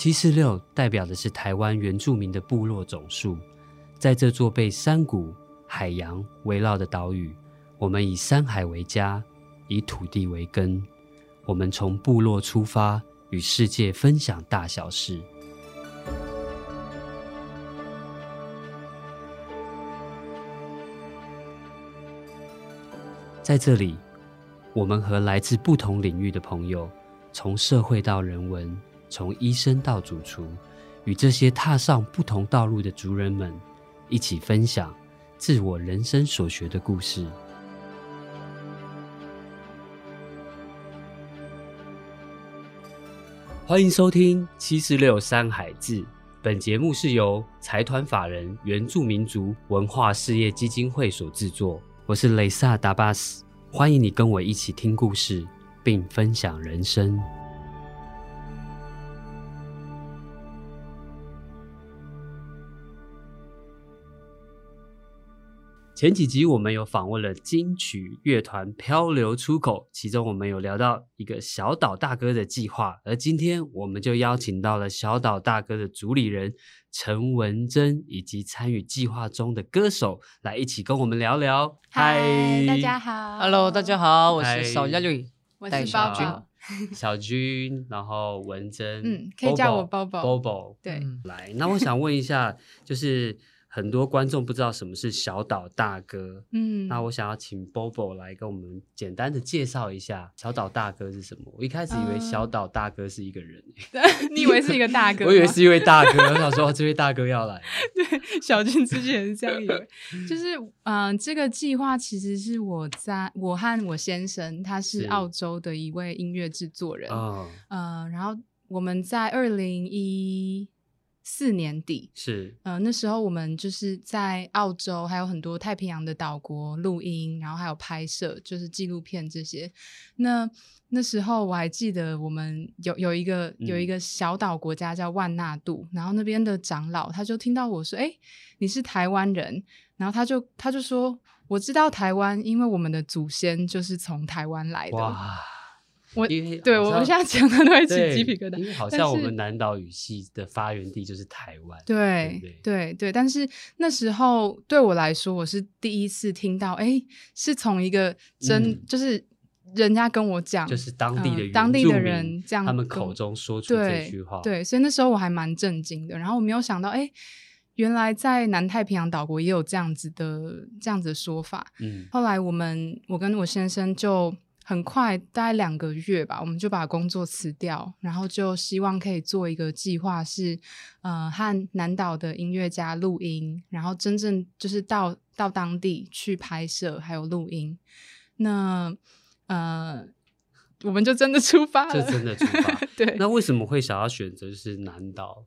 七四六代表的是台湾原住民的部落总数，在这座被山谷、海洋围绕的岛屿，我们以山海为家，以土地为根。我们从部落出发，与世界分享大小事。在这里，我们和来自不同领域的朋友，从社会到人文，从医生到主厨，与这些踏上不同道路的族人们，一起分享自我人生所学的故事。欢迎收听《七十六山海志》，本节目是由财团法人原住民族文化事业基金会所制作。我是雷萨达巴斯，欢迎你跟我一起听故事，并分享人生。前几集我们有访问了金曲乐团漂流出口，其中我们有聊到一个小岛大哥的计划，而今天我们就邀请到了小岛大哥的主理人陈文珍，以及参与计划中的歌手来一起跟我们聊聊。嗨，大家好，Hello，大家好，我是小鸭绿，我是包小包。小军，然后文珍，嗯可以叫我包包 Bobo，对，嗯来，那我想问一下，就是很多观众不知道什么是小岛大哥，嗯，那我想要请 Bobo 来跟我们简单的介绍一下小岛大哥是什么。我一开始以为嗯小岛大哥是一个人，你以为是一个大哥？我以为是一位大哥，我想说哦这位大哥要来了。对，小俊之前这样以为，就是嗯、呃这个计划其实是我在我和我先生，他是是澳洲的一位音乐制作人，哦，呃，然后我们在二零一四年底，是呃，那时候我们就是在澳洲，还有很多太平洋的岛国录音，然后还有拍摄，就是纪录片这些。那那时候我还记得，我们有有一个有一嗯个小岛国家叫万纳度，然后那边的长老他就听到我说：“哎、你是台湾人。”然后他就他就说：“我知道台湾，因为我们的祖先就是从台湾来的。”哇，我对我现在讲的都会起对鸡皮疙瘩，因为好像我们南岛语系的发源地就是台湾，对对不对对，但是那时候对我来说，我是第一次听到，哎，是从一个真、嗯就是人家跟我讲，就是当地的呃当地的人这样他们口中说出这句话，对，所以那时候我还蛮震惊的。然后我没有想到，哎，原来在南太平洋岛国也有这样子的这样子的说法。嗯，后来我们我跟我先生就很快，大概两个月吧，我们就把工作辞掉，然后就希望可以做一个计划是，呃，和南岛的音乐家录音，然后真正就是到到当地去拍摄还有录音。那呃，我们就真的出发了，就真的出发。对。那为什么会想要选择就是南岛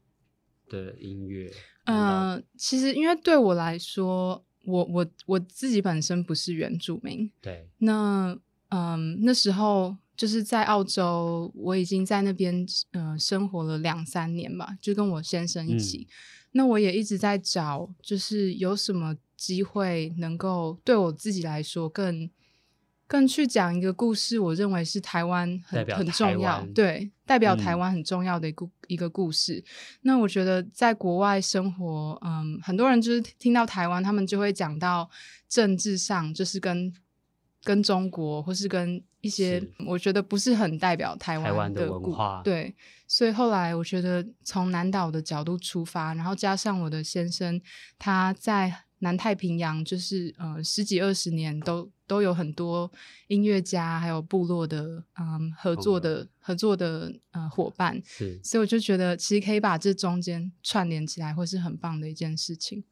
的音乐？呃，其实因为对我来说，我我我自己本身不是原住民，对，那嗯，那时候就是在澳洲，我已经在那边呃生活了两三年吧，就跟我先生一起。那我也一直在找，就是有什么机会能够对我自己来说更更去讲一个故事，我认为是台湾很很重要，湾对，代表台嗯湾很重要的一个、一个故事。那我觉得在国外生活，嗯，很多人就是听到台湾，他们就会讲到政治上，就是跟跟中国或是跟一些我觉得不是很代表台台湾的文化对，所以后来我觉得从南岛的角度出发，然后加上我的先生他在南太平洋，就是呃十几二十年都都有很多音乐家还有部落的嗯合作的合作的呃伙伴，是所以我就觉得其实可以把这中间串联起来，会是很棒的一件事情。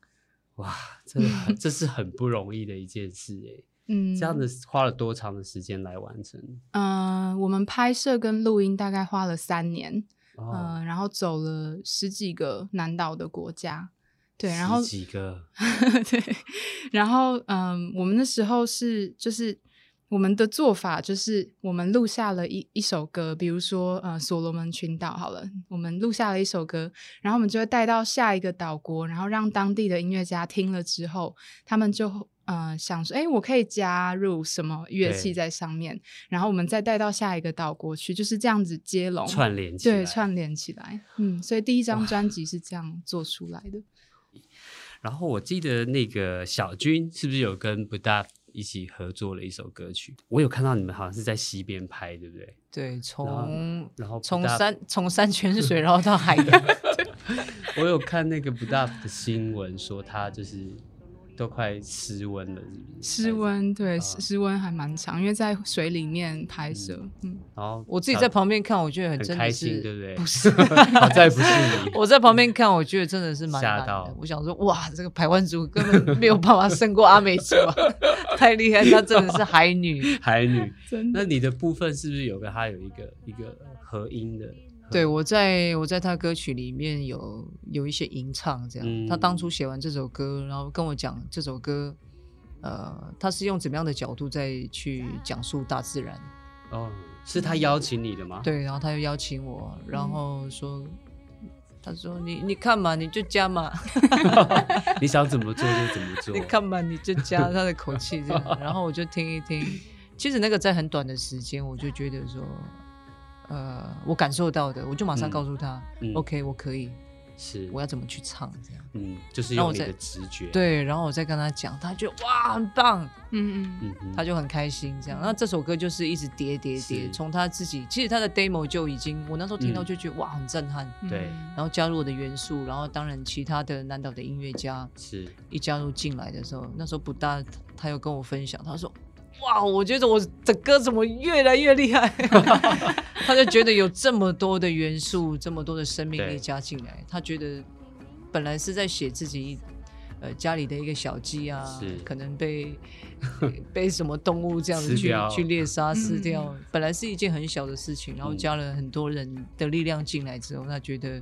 哇，真的很这是很不容易的一件事哎。嗯，这样子花了多长的时间来完成？嗯、我们拍摄跟录音大概花了三年，哦，嗯，然后走了十几个南岛的国家，对，然后十几个 对，然后嗯，我们那时候是就是我们的做法就是我们录下了一一首歌，比如说呃所罗门群岛好了，我们录下了一首歌，然后我们就会带到下一个岛国，然后让当地的音乐家听了之后，他们就呃想说，哎，我可以加入什么乐器在上面，然后我们再带到下一个岛国去，就是这样子接龙串联起来，对，串联起来。嗯，所以第一张专辑是这样做出来的。然后我记得那个小军是不是有跟不大一起合作了一首歌曲？我有看到你们好像是在西边拍，对不对？对，从然后从山从山泉水 然后到海洋。我有看那个不大的新闻，说他就是。都快失温了，失温对，失温还蛮长，因为在水里面拍摄。嗯，然后我自己在旁边看，我觉得很开心，对不对？不是，好在不是你。我在旁边看，我觉得真的是蛮吓到。我想说，哇，这个台湾族根本没有办法胜过阿美族，太厉害！她真的是海女，海女。真的？那你的部分是不是有个他有一个一个合音的？对，我在我在他歌曲里面有有一些吟唱，这样。他当初写完这首歌，然后跟我讲这首歌，呃，他是用怎么样的角度再去讲述大自然？哦，是他邀请你的吗？对，然后他又邀请我，然后说，他说你你看嘛，你就加嘛 你想怎么做就怎么做，你看嘛，你就加他的口气这样，然后我就听一听，其实那个在很短的时间，我就觉得说。呃，我感受到的，我就马上告诉他，OK，我可以，是，我要怎么去唱这样，嗯，就是用你的直觉，对，然后我再跟他讲，他就哇，很棒，嗯嗯嗯，他就很开心这样。那这首歌就是一直叠叠叠，从他自己，其实他的 demo 就已经，我那时候听到就觉得哇，很震撼，对。然后加入我的元素，然后当然其他的南岛的音乐家是。一加入进来的时候，那时候不大，他又跟我分享，他说。哇，我觉得我的歌怎么越来越厉害？他就觉得有这么多的元素，这么多的生命力加进来，他觉得本来是在写自己呃家里的一个小鸡啊，可能被 被什么动物这样子去去猎杀撕掉，本来是一件很小的事情，然后加了很多人的力量进来之后，他觉得。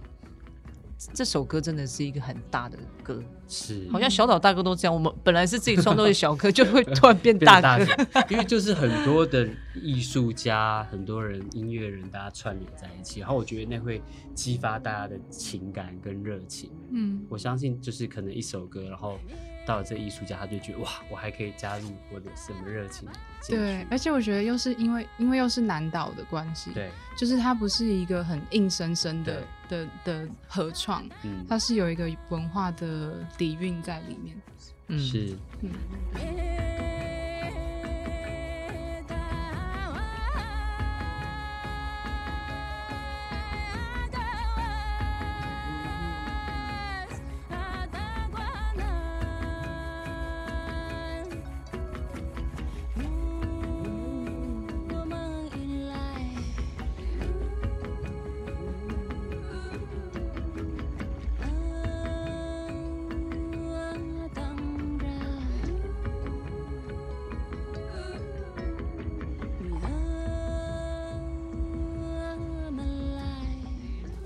这首歌真的是一个很大的歌，是好像小岛大哥都这样。我们本来是自己创作的小歌，就会突然变大歌，因为就是很多的艺术家、很多人、音乐人，大家串联在一起，然后我觉得那会激发大家的情感跟热情。嗯，我相信就是可能一首歌，然后。到了这艺术家，他就觉得哇，我还可以加入我的什么热情？对，而且我觉得又是因为，因为又是南岛的关系，对，就是它不是一个很硬生生的的的合创，嗯，它是有一个文化的底蕴在里面，嗯，是，嗯。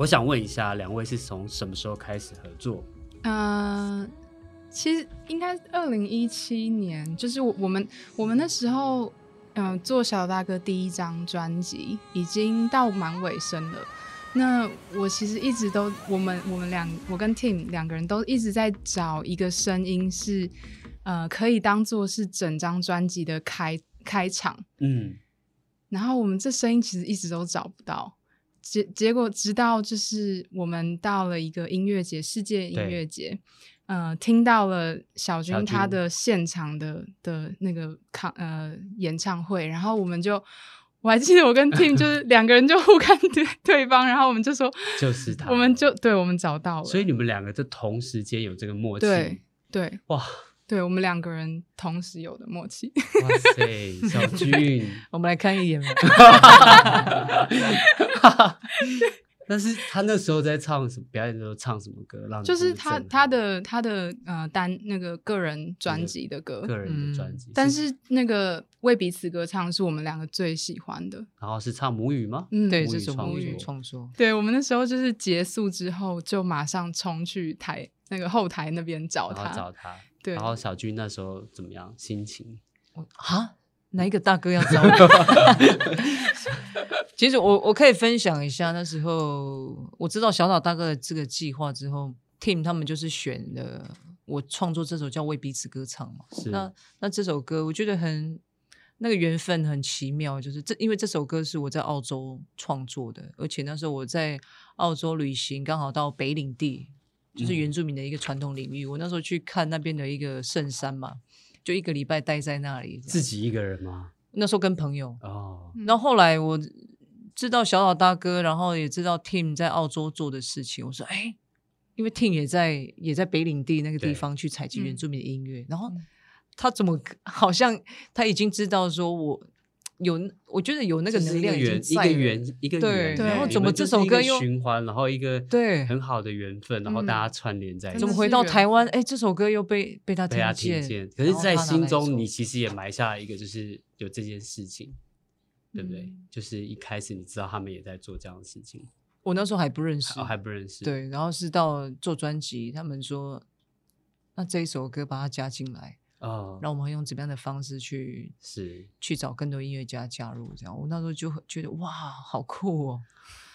我想问一下，两位是从什么时候开始合作？嗯，其实应该二零一七年，就是我我们我们那时候，嗯，做小大哥第一张专辑已经到蛮尾声了。那我其实一直都，我们我们两，我跟 Tim 两个人都一直在找一个声音，是呃，可以当做是整张专辑的开开场。嗯，然后我们这声音其实一直都找不到。结结果，直到就是我们到了一个音乐节，世界音乐节，呃，听到了小军他的现场的的那个抗呃演唱会，然后我们就，我还记得我跟 Tim 就是 两个人就互看对对方，然后我们就说就是他，我们就对我们找到了，所以你们两个就同时间有这个默契，对对，哇。对我们两个人同时有的默契。哇塞，小 俊，我们来看一眼吧。但是他那时候在唱什么？表演的时候唱什么歌？让就是他他的他的呃单那个个人专辑的歌，个人的专辑。但是那个为彼此歌唱是我们两个最喜欢的。然后是唱母语吗？嗯，对，这是母语创作。对我们那时候就是结束之后就马上冲去台那个后台那边找他，找他。对，然后小军那时候怎么样？心情？啊，哪一个大哥要找我？其实我我可以分享一下，那时候我知道小岛大哥的这个计划之后，team 他们就是选了我创作这首叫《为彼此歌唱》嘛。是那那这首歌，我觉得很那个缘分很奇妙，就是这因为这首歌是我在澳洲创作的，而且那时候我在澳洲旅行，刚好到北领地，就是嗯。原住民的一个传统领域。我那时候去看那边的一个圣山嘛，就一个礼拜待在那里，自己一个人吗？那时候跟朋友，哦，嗯。然后后来我知道小岛大哥，然后也知道 Tim 在澳洲做的事情，我说哎，因为 Tim 也在也在北领地那个地方去采集原嗯。住民的音乐，然后嗯。他怎么 好像他已经知道说我有，我觉得有那个能量已一个缘一经在了个缘一个对缘欸，然后怎么这首歌又循环，然后一个对很好的缘分，然后嗯大家串联在一起，怎么回到？台湾哎，这首歌又被被他被他听见，可是，在心中，你其实也埋下了一个，就是有这件事情，对不对嗯？就是一开始你知道他们也在做这样的事情，我那时候还不认识，哦，还不认识，，对，然后是到做专辑，他们说那这一首歌把它加进来。哦，让我们用怎么样的方式去是去找更多音乐家加入？这样，我那时候就很觉得哇，好酷哦，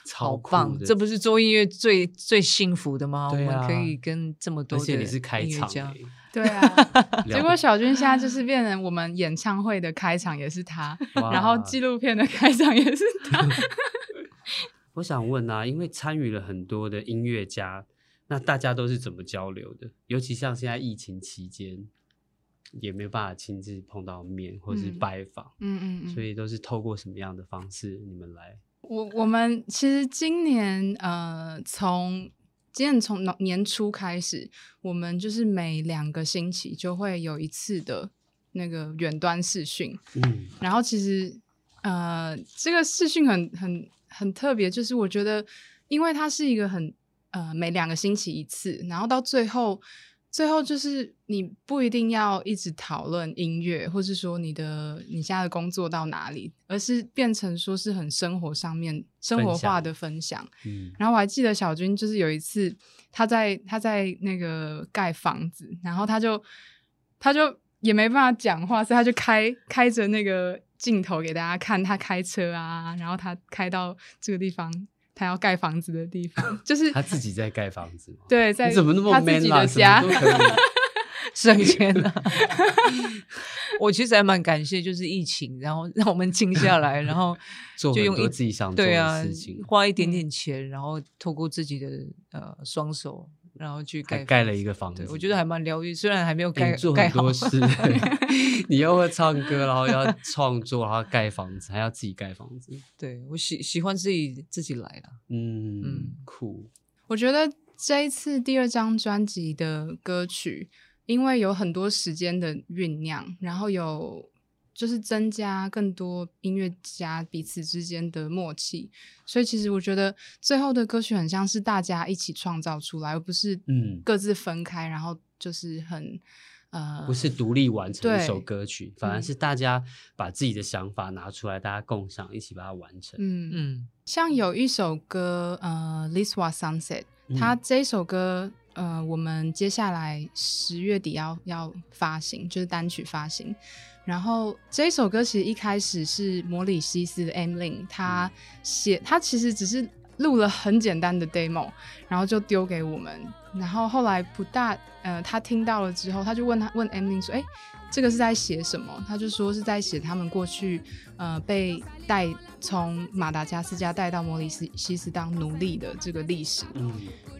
超酷好棒！的这不是做音乐最最幸福的吗？对我们可啊以跟这么多的而且你是开场音乐家，欸，对啊，结果小军现在就是变成我们演唱会的开场也是他，然后哇纪录片的开场也是他。我想问啊，因为参与了很多的音乐家，那大家都是怎么交流的？尤其像现在疫情期间，也没有办法亲自碰到面或是嗯。拜访，嗯嗯嗯，所以都是透过什么样的方式你们来？我我们其实今年呃，从今年从年年初开始，我们就是每两个星期就会有一次的那个远端视讯，嗯，然后其实呃，这个视讯很很很特别，就是我觉得，因为它是一个很呃每两个星期一次，然后到最后最后就是你不一定要一直讨论音乐，或是说你的你现在的工作到哪里，而是变成说是很生活上面生活化的分享。嗯，然后我还记得小军就是有一次他在他在那个盖房子，然后他就他就也没办法讲话，所以他就开开着那个镜头给大家看他开车啊，然后他开到这个地方，他要盖房子的地方，就是他自己在盖房子？对，在你怎么那么他自 man 的家么都可以。省钱啊！我其实还蛮感谢，就是疫情，然后让我们静下来，然后做就用一自己想做对啊的事情，花一点嗯点钱，然后透过自己的呃双手，然后去盖还盖了一个房子。我觉得还蛮疗愈，虽然还没有盖欸你做很多，事，你又会唱歌，然后要创作，然后盖房子，还要自己盖房子。对我喜喜欢自己自己来了。嗯嗯酷。我觉得这一次第二张专辑的歌曲，因为有很多时间的酝酿，然后有就是增加更多音乐家彼此之间的默契，所以其实我觉得最后的歌曲很像是大家一起创造出来，而不是嗯各自分开，然后就是很呃不是独立完成一首歌曲，反而嗯是大家把自己的想法拿出来，大家共享，一起把它完成。嗯嗯像有一首歌，呃，《This Was Sunset》，它嗯这首歌，呃，我们接下来十月底要要发行，就是单曲发行。然后这一首歌其实一开始是摩里西斯的 M Lin 他写，他其实只是录了很简单的 demo，然后就丢给我们。然后后来不大，呃，他听到了之后，他就问他问 M Lin 说：“哎，这个是在写什么？”他就说是在写他们过去，呃，被带从马达加斯加带到摩里西西斯当奴隶的这个历史。嗯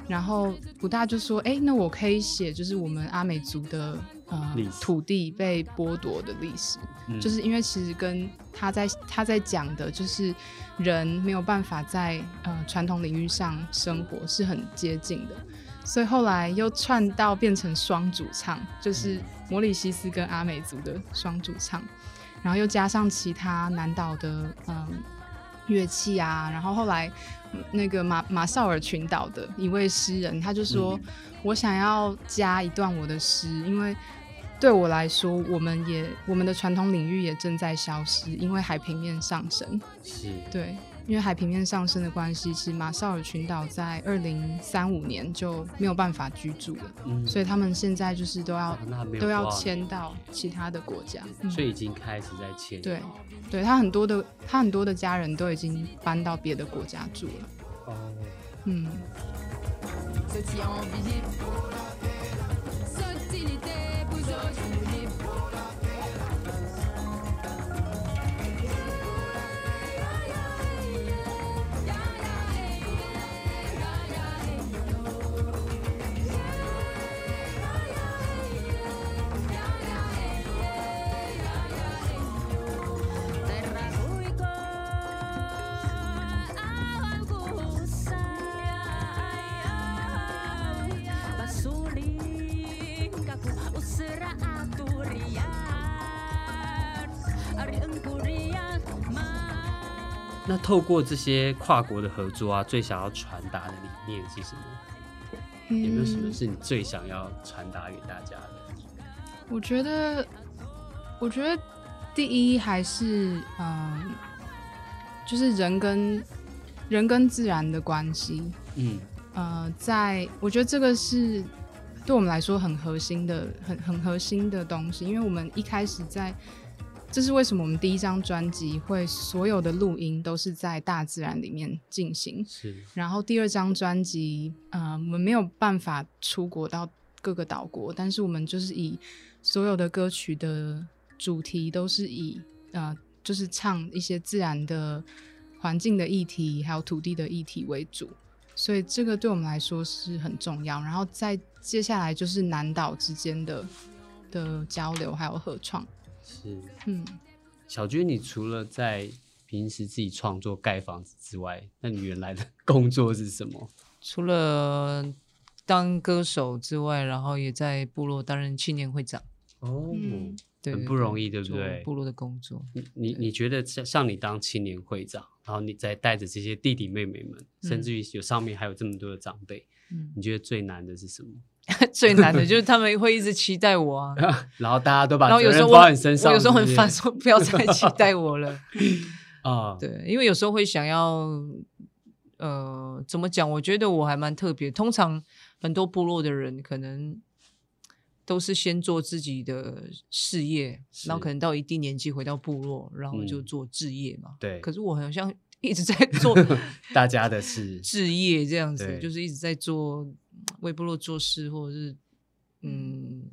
然后不大就说：“哎，那我可以写，就是我们阿美族的呃土地被剥夺的历史。”嗯。就是因为其实跟他在他在讲的，就是人没有办法在呃传统领域上生活是很接近的，所以后来又串到变成双主唱，就是摩里西斯跟阿美族的双主唱，然后又加上其他南岛的嗯乐器啊，然后后来嗯那个马马绍尔群岛的一位诗人，他就说、嗯我想要加一段我的诗，因为对我来说，我们也我们的传统领域也正在消失，因为海平面上升。是。对，因为海平面上升的关系，其实马绍尔群岛在二零三五年就没有办法居住了，嗯所以他们现在就是都要都要迁到其他的国家。嗯所以已经开始在迁。对，对他很多的他很多的家人都已经搬到别的国家住了。哦，嗯，透过这些跨国的合作啊，最想要传达的理念是什么？有没有什么嗯是你最想要传达给大家的？我觉得，我觉得第一还是嗯，就是人跟人跟自然的关系。嗯，呃，在我觉得这个是对我们来说很核心的、很很核心的东西，因为我们一开始在，这是为什么我们第一张专辑会所有的录音都是在大自然里面进行，是。然后第二张专辑，呃，我们没有办法出国到各个岛国，但是我们就是以所有的歌曲的主题都是以呃，就是唱一些自然的环境的议题，还有土地的议题为主，所以这个对我们来说是很重要。然后再接下来就是南岛之间的的交流还有合创，是。嗯。小军，你除了在平时自己创作盖房子之外，那你原来的工作是什么？除了当歌手之外，然后也在部落担任青年会长，哦嗯对，很不容易对不对部落的工作，你你你觉得像像你当青年会长，然后你再带着这些弟弟妹妹们，甚至于有上面还有这么多的长辈，嗯，你觉得最难的是什么？最难的 就是他们会一直期待我啊，然后大家都把然后有时候我我有时候很烦，说不要再期待我了。啊，对，因为有时候会想要，呃，怎么讲？我觉得我还蛮特别。通常很多部落的人可能都是先做自己的事业，然后可能到一定年纪回到部落，然后就嗯做置业嘛。对可是我好像一直在做大家的事置业这样子，就是一直在做为部落做事，或者是嗯，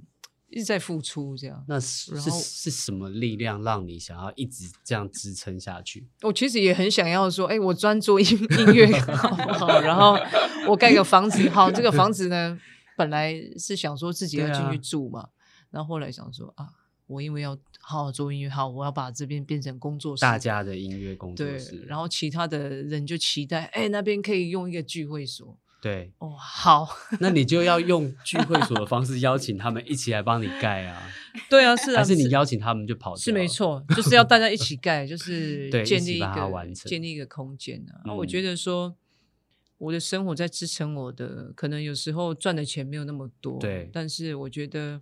一直在付出这样。那是是是什么力量让你想要一直这样支撑下去？我其实也很想要说，哎、我专做音 音乐好不好？然后我盖个房子，好，这个房子呢，本来是想说自己要进去住嘛，然后后来想说啊，我因为要好好做音乐，好，我要把这边变成工作室，大家的音乐工作对室，，然后其他的人就期待，哎、那边可以用一个聚会所，对，哦，好，那你就要用聚会所的方式邀请他们一起来帮你盖啊，对啊，是啊，还是你邀请他们就跑掉？是没，错，就是要大家一起盖，就是建立一个完成建立一个空间啊。那、嗯我觉得说，我的生活在支撑我的，可能有时候赚的钱没有那么多，对但是我觉得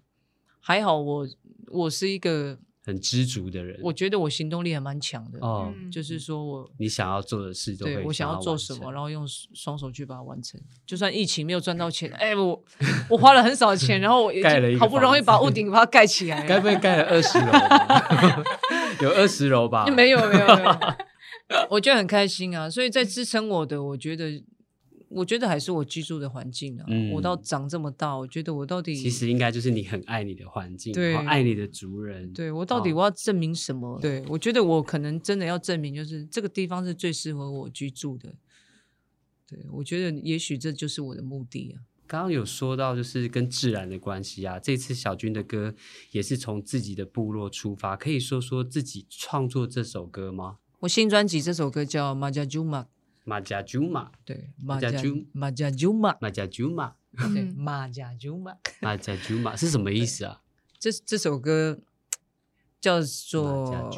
还好我，我是一个，很知足的人。我觉得我行动力还蛮强的，哦，嗯就是说我。你想要做的事都对我想要做什么，然后用双手去把它完成。就算疫情没有赚到钱，哎，我我花了很少钱，然后我已盖了一个经好不容易把屋顶把它盖起来 了。该不会盖了二十楼吧？有二十楼吧？没有没有没有，我觉得很开心啊。所以在支撑我的，我觉得，我觉得还是我居住的环境啊。嗯我到长这么大，我觉得我到底其实应该就是你很爱你的环境，对爱你的族人。对我到底哦我要证明什么？对我觉得我可能真的要证明，就是这个地方是最适合我居住的。对我觉得也许这就是我的目的啊。刚刚有说到就是跟自然的关系啊，这次小军的歌也是从自己的部落出发，可以说说自己创作这首歌吗？我新专辑这首歌叫《马加朱马》，马加朱马，对，马加加朱马加朱马，马加朱马，对，嗯。马加朱马。马加朱马是什么意思啊？这这首歌叫做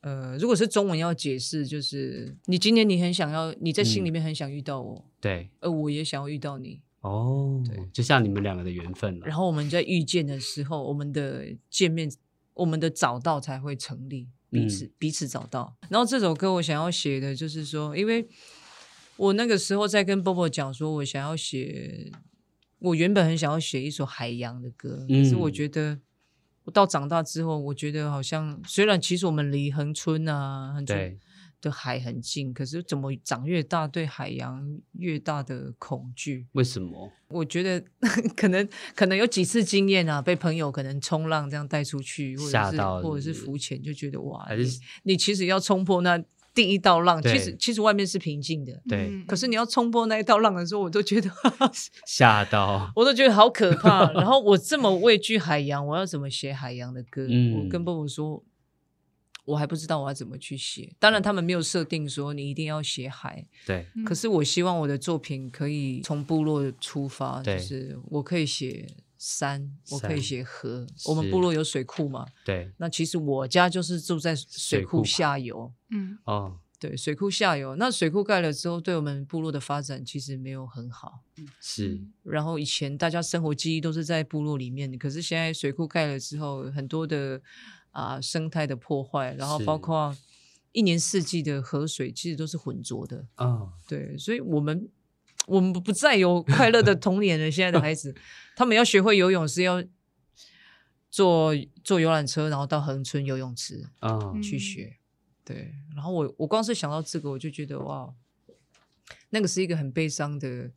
呃，如果是中文要解释，就是你今年你很想要，你在心里面很想遇到我，对，而我也想要遇到你，哦，对。就像你们两个的缘分了。然后我们在遇见的时候，我们的见面，我们的找到才会成立，彼此、彼此找到。然后这首歌我想要写的就是说，因为我那个时候在跟 Bobo 讲说，我想要写，我原本很想要写一首海洋的歌，可是我嗯觉得。我到长大之后，我觉得好像虽然其实我们离恒春啊、恒春对的海很近，可是怎么长越大，对海洋越大的恐惧。为什么？我觉得 可能可能有几次经验啊，被朋友可能冲浪这样带出去，或者是到或者是浮潜，就觉得哇，你你其实要冲破那第一道浪，其对实其实外面是平静的，对嗯可是你要冲破那一道浪的时候，我都觉得 吓到？我都觉得好可怕。然后我这么畏惧海洋，我要怎么写海洋的歌？嗯我跟波波说。我还不知道我要怎么去写，当然他们没有设定说你一定要写海，对，嗯可是我希望我的作品可以从部落出发，就是我可以写山，我可以山写河。我们部落有水库嘛，对，那其实我家就是住在水库下游，嗯哦，对，水库下游，那水库盖了之后，对我们部落的发展其实没有很好。是，然后以前大家生活记忆都是在部落里面，可是现在水库盖了之后，很多的啊生态的破坏，然后包括一年四季的河水其实都是浑浊的。哦，对，所以我们我们不再有快乐的童年了。现在的孩子，他们要学会游泳是要坐坐游览车，然后到恒春游泳池啊，嗯去学。对，然后我我光是想到这个，我就觉得哇，那个是一个很悲伤的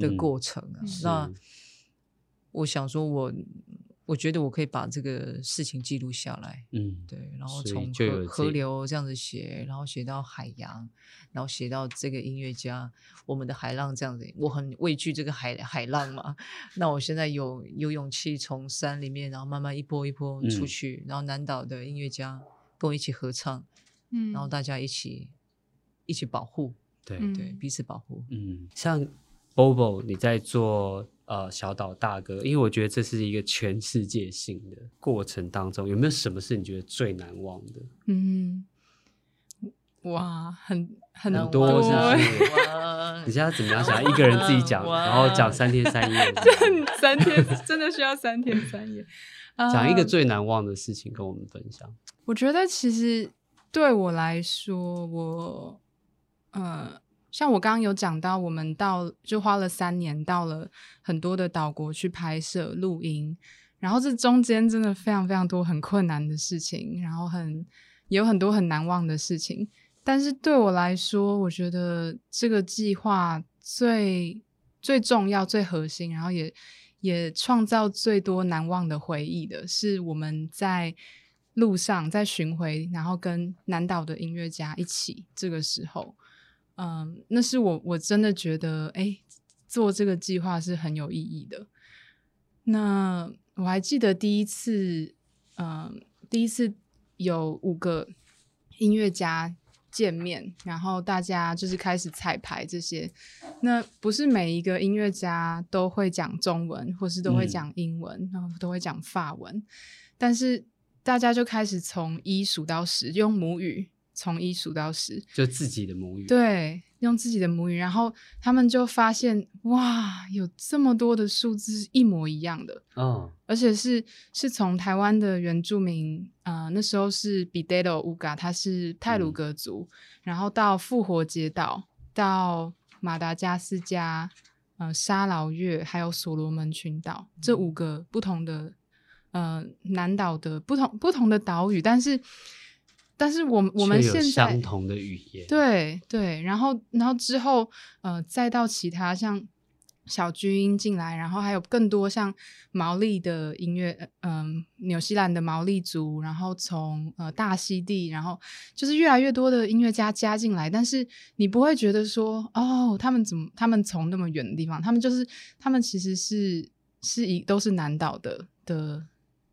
的嗯过程啊。是那我想说我，我觉得我可以把这个事情记录下来。嗯，对，然后从河河流这样子写，然后写到海洋，然后写到这个音乐家，我们的海浪这样子，我很畏惧这个海海浪嘛。那我现在有有勇气从山里面，然后慢慢一波一波出嗯去，然后南岛的音乐家跟我一起合唱，嗯然后大家一起一起保护，对，嗯对彼此保护。嗯，像 Bobo 你在做呃小岛大哥，因为我觉得这是一个全世界性的过程当中，有没有什么是你觉得最难忘的？嗯，哇，很很很多是不欸是 你现在怎么样想一个人自己讲，然后讲三天三夜，三天真的需要三天三夜。讲一个呃最难忘的事情跟我们分享。我觉得其实对我来说，我呃，像我刚刚有讲到，我们到就花了三年，到了很多的岛国去拍摄录音，然后这中间真的非常非常多很困难的事情，然后很也有很多很难忘的事情。但是对我来说，我觉得这个计划最最重要、最核心，然后也也创造最多难忘的回忆的，是我们在路上在巡回，然后跟南岛的音乐家一起，这个时候，嗯，那是我我真的觉得，哎，做这个计划是很有意义的。那我还记得第一次，嗯，第一次有五个音乐家见面，然后大家就是开始彩排这些。那不是每一个音乐家都会讲中文，或是都会嗯讲英文，然后都会讲法文，但是大家就开始从一数到十，用母语从一数到十，就自己的母语，对，用自己的母语，然后他们就发现，哇，有这么多的数字是一模一样的，哦，而且是是从台湾的原住民，呃，那时候是比德罗乌嘎，他是泰鲁嗯。格族，然后到复活节岛，到马达加斯加，呃，沙劳越，还有所罗门群岛，这五个不同的呃南岛的不同不同的岛屿，但是但是我们我们现在相同的语言，对对，然后然后之后呃，再到其他像小巨音进来，然后还有更多像毛利的音乐，嗯、纽西兰的毛利族，然后从呃大溪地，然后就是越来越多的音乐家加进来，但是你不会觉得说哦，他们怎么他们从那么远的地方，他们就是他们其实是是一都是南岛的的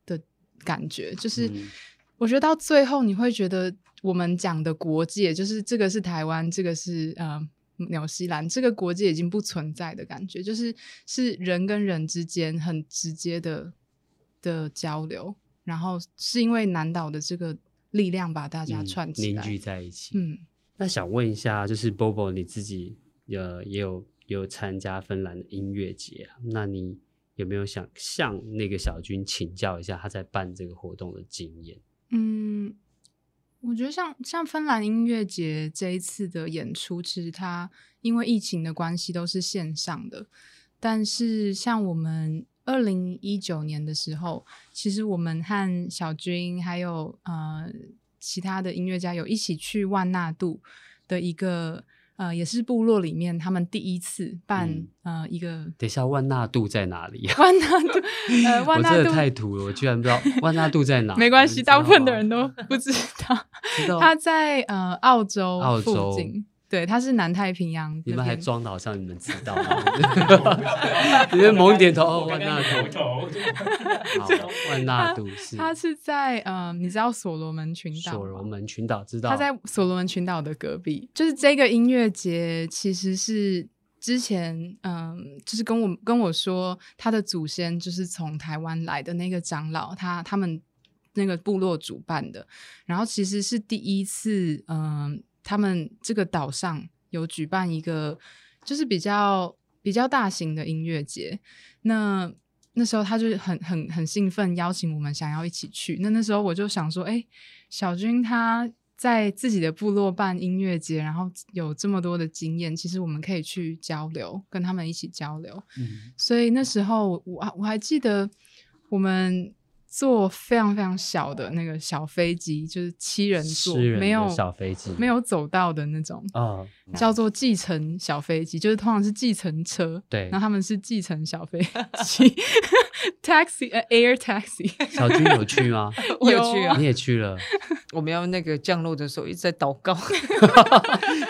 的感觉，就是。嗯我觉得到最后你会觉得我们讲的国界，就是这个是台湾，这个是呃纽西兰，这个国界已经不存在的感觉，就是是人跟人之间很直接的的交流，然后是因为南岛的这个力量把大家嗯串起来，凝聚在一起。嗯那想问一下，就是 Bobo 你自己呃也有也有参加芬兰的音乐节啊，那你有没有想向那个小军请教一下他在办这个活动的经验？嗯，我觉得像像芬兰音乐节这一次的演出，其实它因为疫情的关系都是线上的，但是像我们二零一九年的时候，其实我们和小军还有呃其他的音乐家有一起去万纳度的一个呃也是部落里面他们第一次办、嗯呃一个等一下，万纳度在哪里啊？万纳度呃 万纳度太土了，我居然不知道 万纳度在哪。没关系，大部分的人都不知道。知道。他在呃澳洲附澳洲近，对，他是南太平洋你们还。装的好像你们知道，你们猛一点头，哦，万纳度，头，好，万纳度是他是在呃，你知道所罗门群岛？所罗门群岛，知道？他在所罗门群岛的隔壁。就是这个音乐节，其实是之前嗯，就是跟我跟我说，他的祖先就是从台湾来的那个长老，他他们那个部落主办的。然后其实是第一次，嗯，他们这个岛上有举办一个就是比较比较大型的音乐节，那那时候他就很很很兴奋，邀请我们想要一起去。那那时候我就想说，哎，小军他在自己的部落办音乐节，然后有这么多的经验，其实我们可以去交流，跟他们一起交流。嗯所以那时候我我还记得我们坐非常非常小的那个小飞机，就是七人座，人没有小飞机没有走道的那种，啊，叫做计程小飞机，就是通常是计程车，对然后他们是计程小飞 机，taxi 呃 air taxi，小军有去吗？我有去啊你，也去了，我们要那个降落的时候一直在祷告，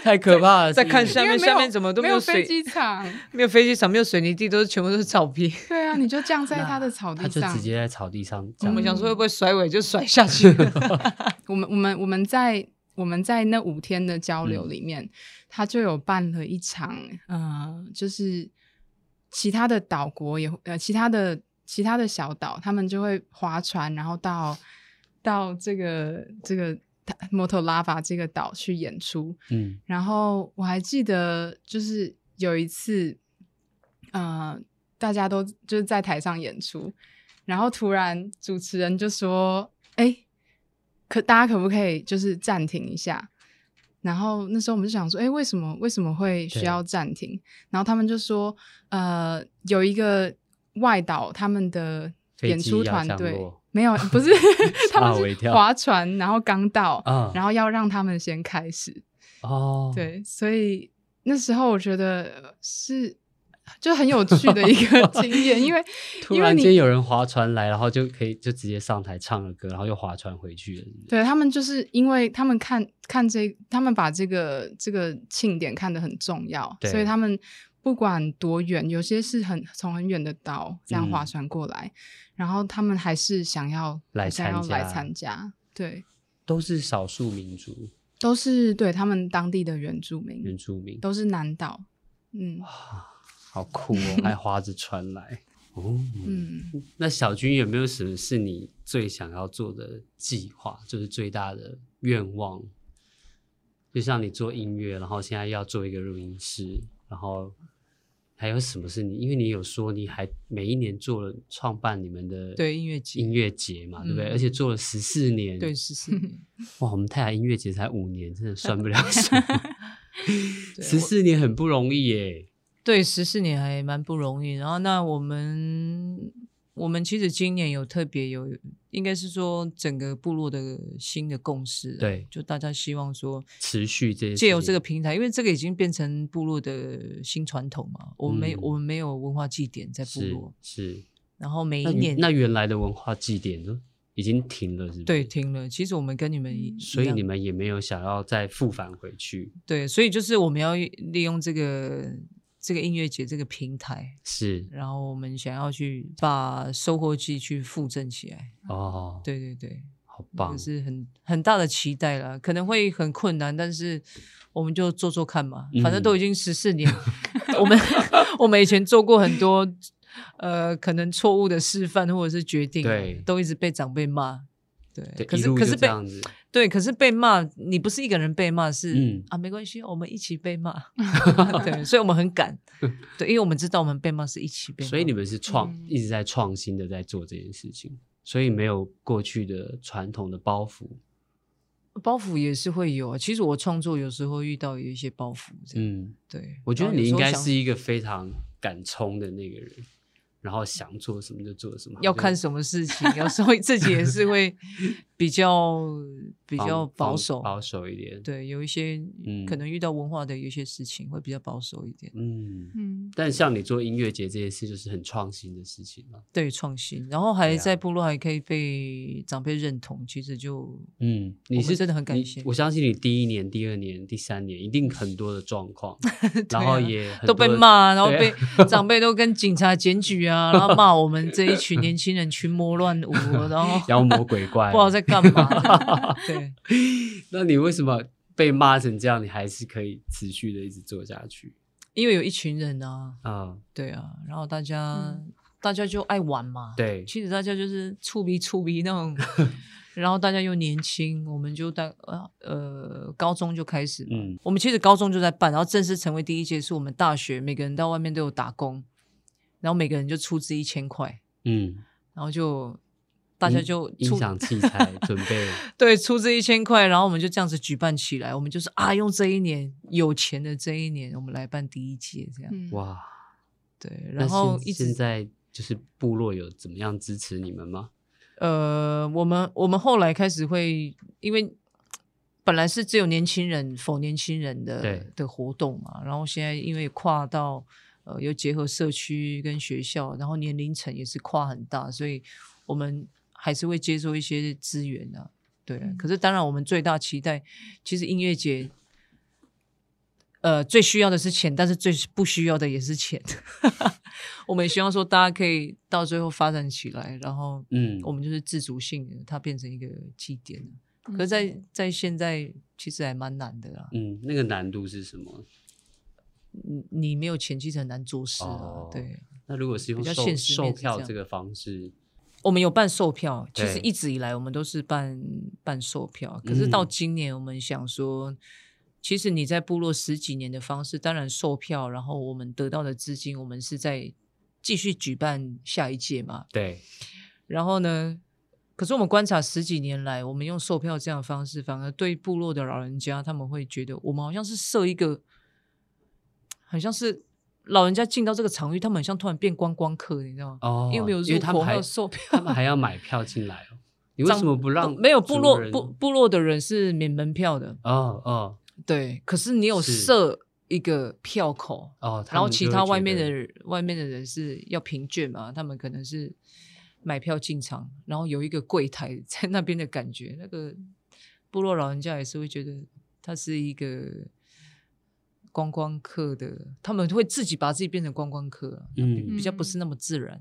太可怕了！在看下面下面怎么都没有飞，机场，没有飞机场，没有水泥地，都是全部都是草皮。对啊，你就降在他的草地上，他就直接在草地上这样，我们想说会不会甩尾就甩下去了？我们我们我们在我们在那五天的交流嗯里面，他就有办了一场，呃，就是其他的岛国也呃，其他的其他的小岛，他们就会划船，然后到到这个这个摩托拉法这个岛去演出。嗯然后我还记得，就是有一次，呃，大家都就是在台上演出，然后突然主持人就说：“哎，可大家可不可以就是暂停一下？”然后那时候我们就想说：“哎，为什么为什么会需要暂停？”然后他们就说：“呃，有一个外岛他们的演出团队没有，不是 他们是划船，然后刚到，嗯然后要让他们先开始。”哦，对，所以那时候我觉得是就很有趣的一个 经验，因为 突然间有人划船来，然后就可以就直接上台唱了歌，然后又划船回去了，对他们就是因为他们看看这，他们把这个这个庆典看得很重要，所以他们不管多远，有些是很从很远的岛这样划嗯。船过来，然后他们还是想要来参加来参加参加，对，都是少数民族。都是对他们当地的原住民，原住民，都是南岛，嗯好酷哦，还划着船来。哦，嗯。那小军有没有什么是你最想要做的计划，就是最大的愿望？就像你做音乐，然后现在要做一个录音师，然后还有什么是你？因为你有说你还每一年做了创办你们的对音乐节音乐节嘛，对不对？嗯而且做了十四年，对，十四年，哇，我们太雅音乐节才五年，真的算不了什么。十四年很不容易耶。对，十四年还蛮不容易。然后，那我们我们其实今年有特别有，应该是说整个部落的新的共识啊，对就大家希望说持续这些借由这个平台，因为这个已经变成部落的新传统嘛，我们没、嗯我们没有文化祭典在部落，是，然后每一年那原来的文化祭典呢已经停了，是不是？对，停了。其实我们跟你们一所以你们也没有想要再复返回去，对，所以就是我们要利用这个这个音乐节这个平台，是然后我们想要去把收获季去复振起来。哦，，对对对，好棒就，是很很大的期待啦，可能会很困难，但是我们就做做看嘛，反正嗯都已经十四年，我们 我们以前做过很多呃可能错误的示范或者是决定啊，对都一直被长辈骂。对，可是可是被对，可是被骂，你不是一个人被骂，是、嗯。啊，没关系，我们一起被骂。对，所以我们很敢，对，因为我们知道我们被骂是一起被骂，所以你们是创嗯。一直在创新的在做这件事情，所以没有过去的传统的包袱，包袱也是会有啊。其实我创作有时候遇到有一些包袱，嗯，对，我觉得你应该是一个非常敢冲的那个人，然后想做什么就做什么，要看什么事情，有时候自己也是会比较比放较保守，保守一点，对，有一些嗯可能遇到文化的有一些事情会比较保守一点，嗯。嗯，但像你做音乐节这件事，就是很创新的事情嘛。对创新，然后还在部落还可以被长辈认同，其实就嗯，你是真的很感你谢我相信你第一年、第二年、第三年一定很多的状况，然对后啊也都被骂，然后被长辈都跟警察检举啊，然后骂我们这一群年轻人群魔乱舞，然后 妖魔鬼怪，不知道在干嘛。对，那你为什么被骂成这样，你还是可以持续的一直做下去？因为有一群人啊，啊？对啊，然后大家、嗯大家就爱玩嘛，对。其实大家就是触鼻触鼻那种 然后大家又年轻，我们就大呃呃高中就开始，嗯。我们其实高中就在办，然后正式成为第一届是我们大学，每个人到外面都有打工，然后每个人就出资一千块，嗯，然后就大家就出音响器材准备，对出资一千块，然后我们就这样子举办起来，我们就是啊，用这一年有钱的这一年，我们来办第一届这样，嗯，哇！对，然后现一直现在就是部落有怎么样支持你们吗？呃，我们我们后来开始会，因为本来是只有年轻人否年轻人的的活动嘛，然后现在因为跨到呃又结合社区跟学校，然后年龄层也是跨很大，所以我们还是会接受一些资源啊。对啊，可是当然我们最大期待，其实音乐节。呃，最需要的是钱，但是最不需要的也是钱。我们也希望说，大家可以到最后发展起来，然后嗯，我们就是自主性的，它变成一个祭典了。嗯可是在，在现在其实还蛮难的啦。嗯，那个难度是什么？你你没有钱，其实很难做事啊。哦对，那如果是用售售票这个方式，我们有办售票，其实一直以来我们都是办办售票。可是到嗯今年，我们想说，其实你在部落十几年的方式，当然售票，然后我们得到的资金，我们是在继续举办下一届嘛。对，然后呢，可是我们观察十几年来，我们用售票这样的方式，反而对部落的老人家，他们会觉得我们好像是设一个，好像是老人家进到这个场域，他们很像突然变观光客，你知道吗？哦，因为没有入口，还还有售票，他们还要买票进来哦。你为什么不让没有部落部部落的人是免门票的？哦哦对，可是你有是设一个票口，哦，然后其他外面的外面的人是要凭券嘛，他们可能是买票进场，然后有一个柜台在那边的感觉，那个部落老人家也是会觉得他是一个观光客的，他们会自己把自己变成观光客啊、嗯比较不是那么自然。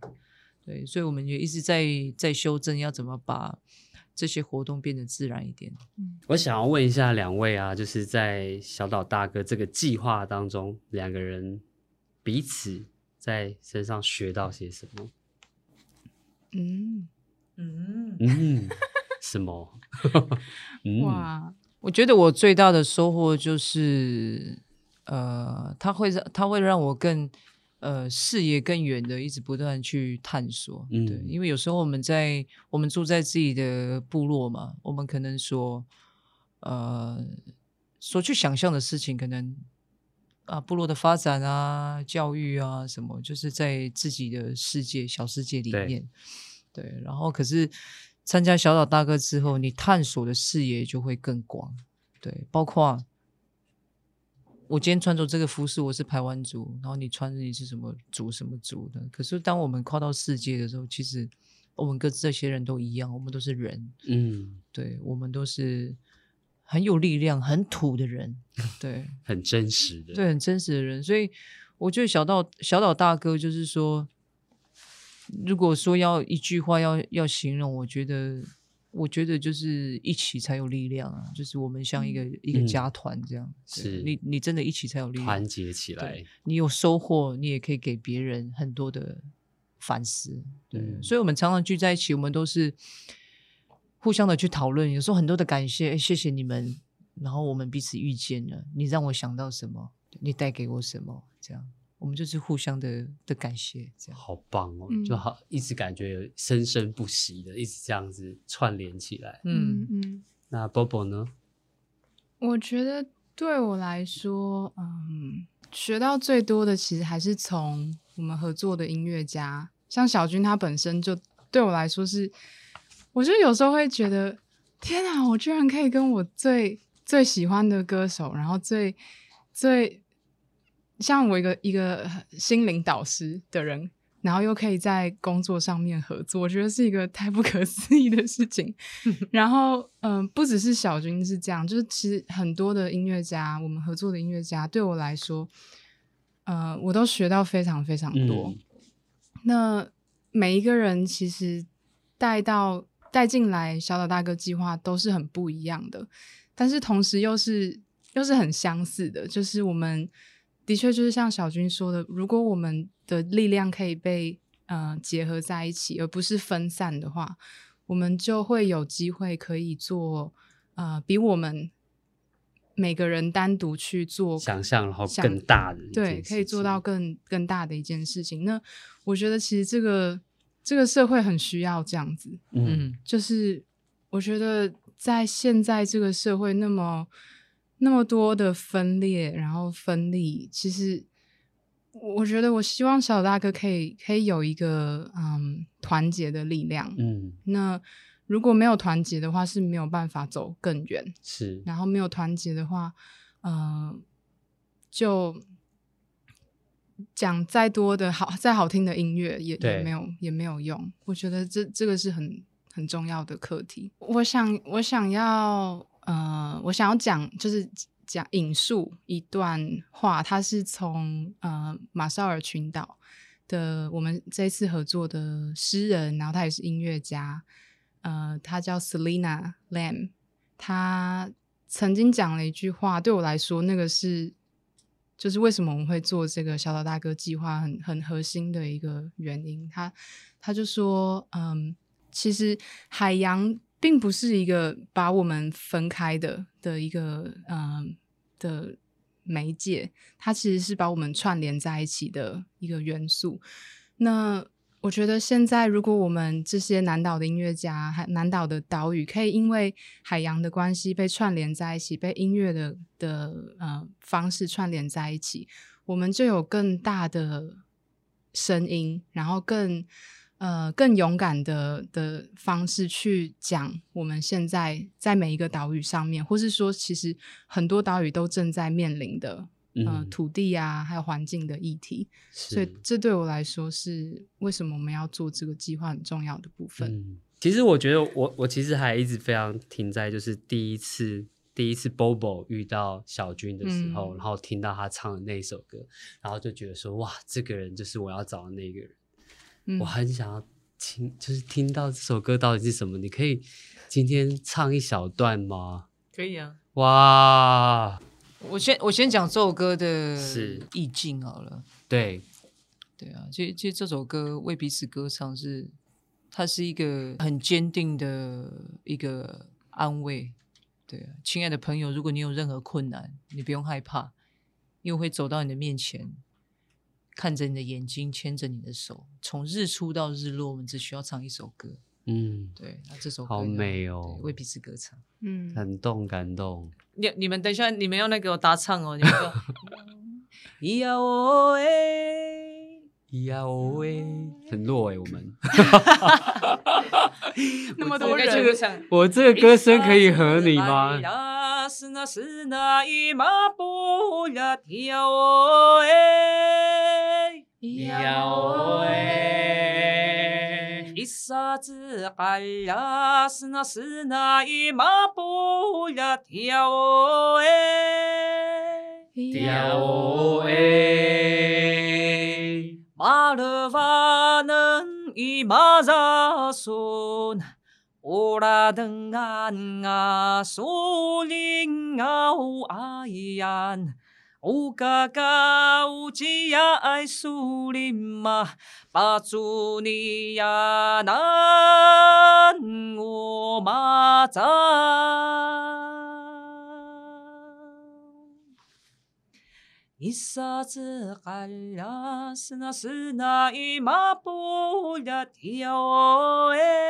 对，所以我们也一直在在修正，要怎么把这些活动变得自然一点。我想要问一下两位啊，就是在小岛大哥这个计划当中，两个人彼此在身上学到些什么？嗯，嗯，嗯，什么？嗯，哇，我觉得我最大的收获就是，呃，它会让它会让我更呃视野更远的，一直不断去探索。嗯对，嗯因为有时候我们在我们住在自己的部落嘛，我们可能说，呃，所去想象的事情，可能啊，部落的发展啊、教育啊什么，就是在自己的世界、小世界里对面。对，然后可是参加小岛大哥之后，你探索的视野就会更广。对，包括我今天穿着这个服饰，我是排湾族，然后你穿着你是什么族什么族的。可是当我们跨到世界的时候，其实我们跟这些人都一样，我们都是人，嗯，对我们都是很有力量、很土的人，对。很真实的，对，很真实的人。所以我觉得小岛小岛大哥就是说，如果说要一句话要要形容，我觉得我觉得就是一起才有力量啊，就是我们像一个、一个嗯家团这样。对是你你真的一起才有力量团，结起来，你有收获，你也可以给别人很多的反思。对，嗯所以我们常常聚在一起，我们都是互相的去讨论，有时候很多的感谢，哎谢谢你们，然后我们彼此遇见了，你让我想到什么，你带给我什么，这样我们就是互相的的感谢，这样。好棒哦，嗯就好一直感觉有生生不息的，一直这样子串联起来。嗯嗯嗯，那 Bobo 呢？我觉得对我来说，嗯，学到最多的其实还是从我们合作的音乐家，像小军他本身就对我来说是，我就有时候会觉得，天啊，我居然可以跟我最最喜欢的歌手，然后最最像我一个一个心灵导师的人。然后又可以在工作上面合作，我觉得是一个太不可思议的事情。然后，嗯、不只是小军是这样，就是其实很多的音乐家，我们合作的音乐家，对我来说，呃，我都学到非常非常多。嗯那每一个人其实带到带进来小岛大哥计划都是很不一样的，但是同时又是又是很相似的，就是我们的确就是像小军说的，如果我们的力量可以被呃结合在一起，而不是分散的话，我们就会有机会可以做呃比我们每个人单独去做想象，然后更大的一对，可以做到更更大的一件事情。那我觉得其实这个这个社会很需要这样子，嗯嗯就是我觉得在现在这个社会那么那么多的分裂，然后分离，其实我觉得我希望小大哥可以可以有一个嗯团结的力量。嗯那如果没有团结的话，是没有办法走更远。是然后没有团结的话，呃，就讲再多的好、再好听的音乐也也没有也没有用。我觉得这这个是很很重要的课题。我想我想要呃，我想要讲就是讲引述一段话，它是从呃马绍尔群岛的我们这次合作的诗人，然后他也是音乐家，呃，他叫 Selina Lam，他曾经讲了一句话，对我来说，那个是就是为什么我们会做这个小岛大哥计划很很核心的一个原因。他他就说，嗯，其实海洋并不是一个把我们分开的的一个嗯的媒介，它其实是把我们串联在一起的一个元素。那我觉得现在，如果我们这些南岛的音乐家、还南岛的岛屿，可以因为海洋的关系被串联在一起，被音乐的的呃方式串联在一起，我们就有更大的声音，然后更呃更勇敢的的方式去讲我们现在在每一个岛屿上面，或是说，其实很多岛屿都正在面临的呃嗯土地啊，还有环境的议题。所以这对我来说是为什么我们要做这个计划很重要的部分。嗯，其实我觉得我我其实还一直非常停在就是第一次第一次 Bobo 遇到小军的时候，嗯然后听到他唱的那一首歌，然后就觉得说哇，这个人就是我要找的那个人，嗯我很想要听，就是听到这首歌到底是什么，你可以今天唱一小段吗？可以啊。哇，我先我先讲这首歌的是意境好了。对，对啊，其实其实这首歌为彼此歌唱是，它是一个很坚定的一个安慰。对啊，亲爱的朋友，如果你有任何困难，你不用害怕，因为我会走到你的面前，看着你的眼睛，牵着你的手，从日出到日落，我们只需要唱一首歌。嗯，对，那这首歌好美哦对为彼此歌唱。嗯，感动感动，你你们等一下，你们要那个搭唱哦，你们说咿呀哦哎，咿呀哦喂，很弱哎、我们。那么多人去歌唱。我这个歌声可以和你吗？呀，是那是那一马不呀跳有哎。一沙子哎呀，是那是那一马步呀，跳哎，跳哎，马勒瓦能一马扎孙。乌拉登安啊，苏林啊，乌阿依安。ukakau dia ay sulima patuniyanan umata. Isatsu kalla suna suna imapulat yaoe.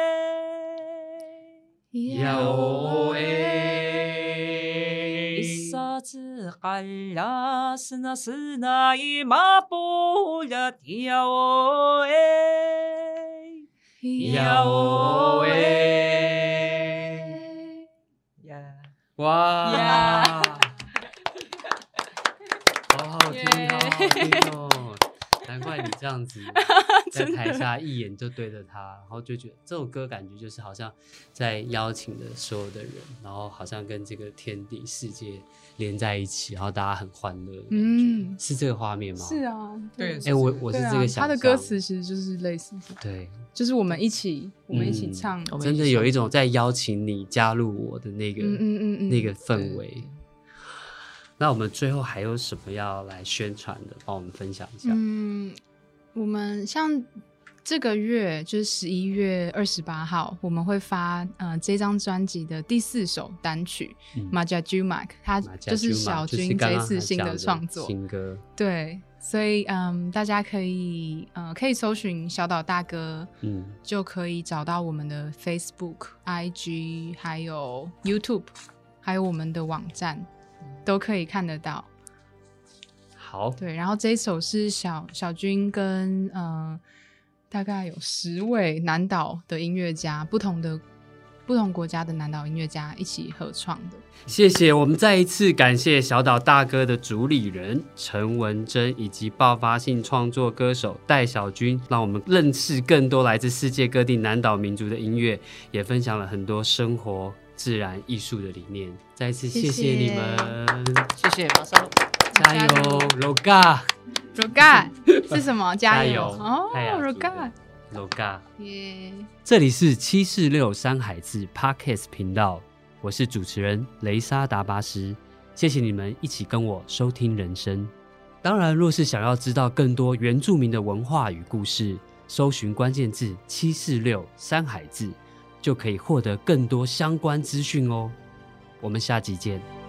Yaoe. 哎呀，是那是那一抹 sna i mapula tia o e 难怪你这样子在台下一眼就对着他，然后就觉得这首歌感觉就是好像在邀请的所有的人，然后好像跟这个天地世界连在一起，然后大家很欢乐。嗯是这个画面吗？是。啊，对哎、我我是这个想象、他的歌词其实就是类似的，对，就是我们一起，我们一起嗯唱，我们真的有一种在邀请你加入我的那个、嗯嗯嗯嗯，那个氛围。那我们最后还有什么要来宣传的？帮我们分享一下。嗯，我们像这个月就是十一月二十八号，我们会发呃这张专辑的第四首单曲嗯《Maja Jumak》，它马家就是小军这一次新的的创作。新歌，对，所以嗯，大家可以呃可以搜寻小岛大哥，嗯，就可以找到我们的 Facebook、IG，还有 YouTube，还有我们的网站，都可以看得到。好，对，然后这一首是小小军跟呃大概有十位南岛的音乐家，不同的不同国家的南岛音乐家一起合创的。谢谢，我们再一次感谢小岛大哥的主理人陈文珍以及爆发性创作歌手戴小军，让我们认识更多来自世界各地南岛民族的音乐，也分享了很多生活、自然、艺术的理念。再一次谢谢谢你们，谢谢马上。加油 r o g a r o g a 是什么？加油哦泰雅族 r o 的 g a r o g a 耶！这里是七四六山海字 Podcast 频道，我是主持人雷莎达巴斯，谢谢你们一起跟我收听人生。当然，若是想要知道更多原住民的文化与故事，搜寻关键字七四六山海字，就可以获得更多相关资讯哦。我们下集见。